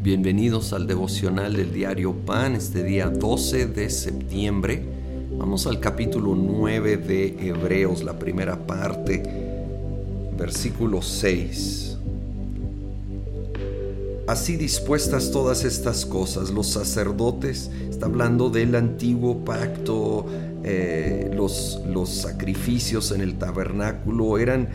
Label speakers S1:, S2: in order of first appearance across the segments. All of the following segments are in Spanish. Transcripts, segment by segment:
S1: Bienvenidos al devocional del diario Pan, este día 12 de septiembre. Vamos al capítulo 9 de Hebreos, la primera parte, versículo 6. Así dispuestas todas estas cosas, los sacerdotes, está hablando del antiguo pacto, eh, los, los sacrificios en el tabernáculo eran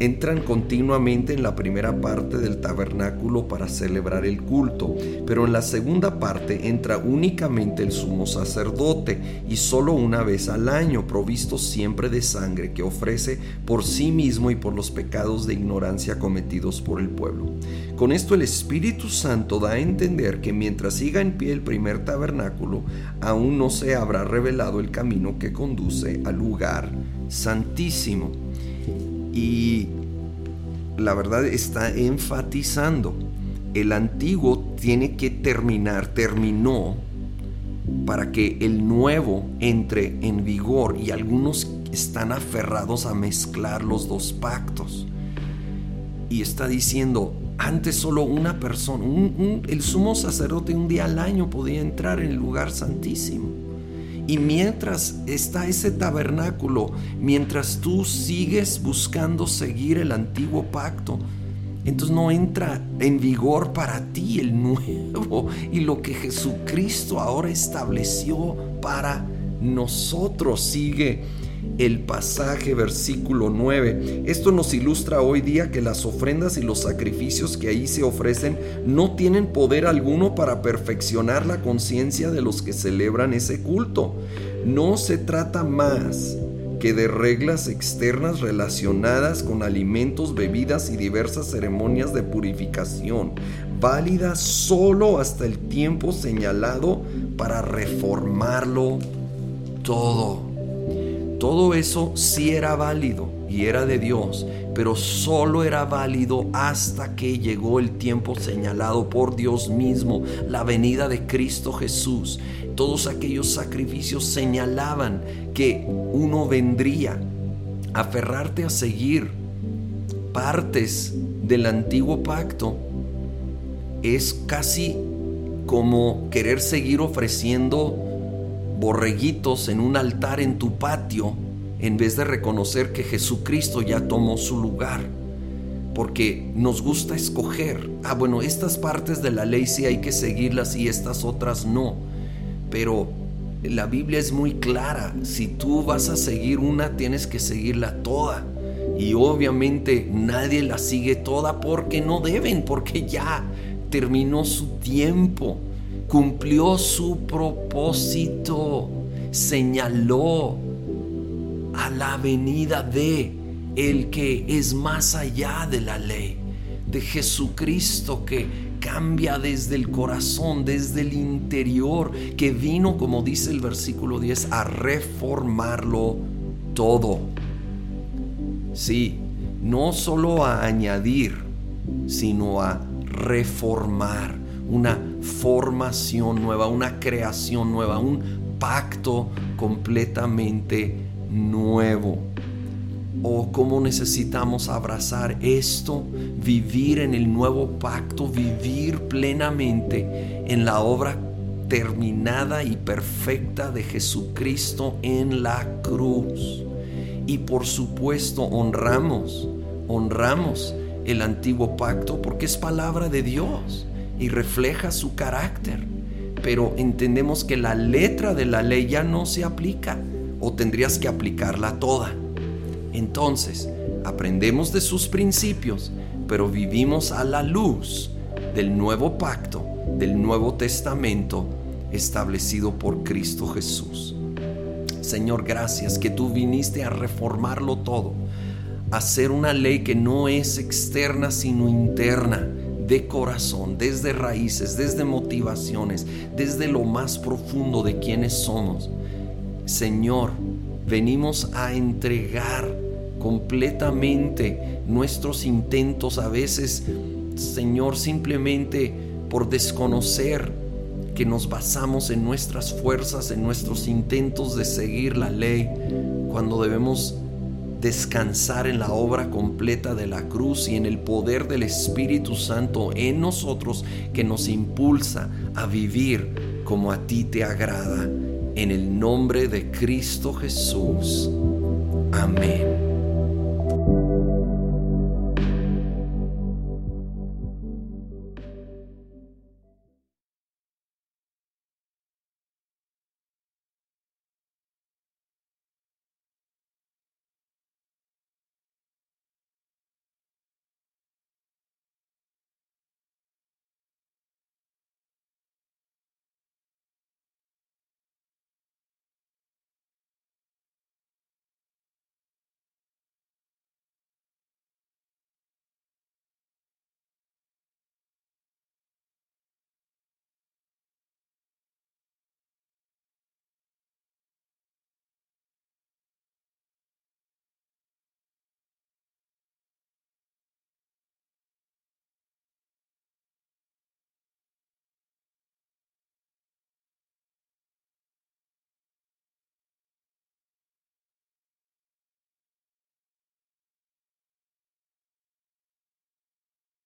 S1: entran continuamente en la primera parte del tabernáculo para celebrar el culto, pero en la segunda parte entra únicamente el sumo sacerdote y solo una vez al año, provisto siempre de sangre que ofrece por sí mismo y por los pecados de ignorancia cometidos por el pueblo. Con esto el Espíritu Santo da a entender que mientras siga en pie el primer tabernáculo, aún no se habrá revelado el camino que conduce al lugar santísimo y la verdad está enfatizando, el antiguo tiene que terminar, terminó para que el nuevo entre en vigor y algunos están aferrados a mezclar los dos pactos. Y está diciendo, antes solo una persona, el sumo sacerdote un día al año podía entrar en el lugar santísimo. Y mientras está ese tabernáculo, mientras tú sigues buscando seguir el antiguo pacto, entonces no entra en vigor para ti el nuevo y lo que Jesucristo ahora estableció para nosotros. Sigue el pasaje versículo 9. Esto nos ilustra hoy día que las ofrendas y los sacrificios que ahí se ofrecen no tienen poder alguno para perfeccionar la conciencia de los que celebran ese culto. No se trata más que de reglas externas relacionadas con alimentos, bebidas y diversas ceremonias de purificación, válidas solo hasta el tiempo señalado para reformarlo todo. Todo eso sí era válido y era de Dios, pero solo era válido hasta que llegó el tiempo señalado por Dios mismo, la venida de Cristo Jesús. Todos aquellos sacrificios señalaban que uno vendría. Aferrarte a seguir partes del antiguo pacto es casi como querer seguir ofreciendo borreguitos en un altar en tu patio en vez de reconocer que Jesucristo ya tomó su lugar. Porque nos gusta escoger, ah bueno, estas partes de la ley sí hay que seguirlas y estas otras no. Pero la Biblia es muy clara, si tú vas a seguir una, tienes que seguirla toda. Y obviamente nadie la sigue toda porque no deben, porque ya terminó su tiempo cumplió su propósito, señaló a la venida de el que es más allá de la ley, de Jesucristo que cambia desde el corazón, desde el interior, que vino, como dice el versículo 10, a reformarlo todo. Sí, no solo a añadir, sino a reformar una formación nueva, una creación nueva, un pacto completamente nuevo. O cómo necesitamos abrazar esto, vivir en el nuevo pacto, vivir plenamente en la obra terminada y perfecta de Jesucristo en la cruz. Y por supuesto honramos, honramos el antiguo pacto porque es palabra de Dios y refleja su carácter. Pero entendemos que la letra de la ley ya no se aplica o tendrías que aplicarla toda. Entonces, aprendemos de sus principios, pero vivimos a la luz del nuevo pacto, del Nuevo Testamento establecido por Cristo Jesús. Señor, gracias que tú viniste a reformarlo todo, a hacer una ley que no es externa sino interna de corazón, desde raíces, desde motivaciones, desde lo más profundo de quienes somos. Señor, venimos a entregar completamente nuestros intentos a veces, Señor, simplemente por desconocer que nos basamos en nuestras fuerzas, en nuestros intentos de seguir la ley, cuando debemos descansar en la obra completa de la cruz y en el poder del Espíritu Santo en nosotros que nos impulsa a vivir como a ti te agrada. En el nombre de Cristo Jesús. Amén.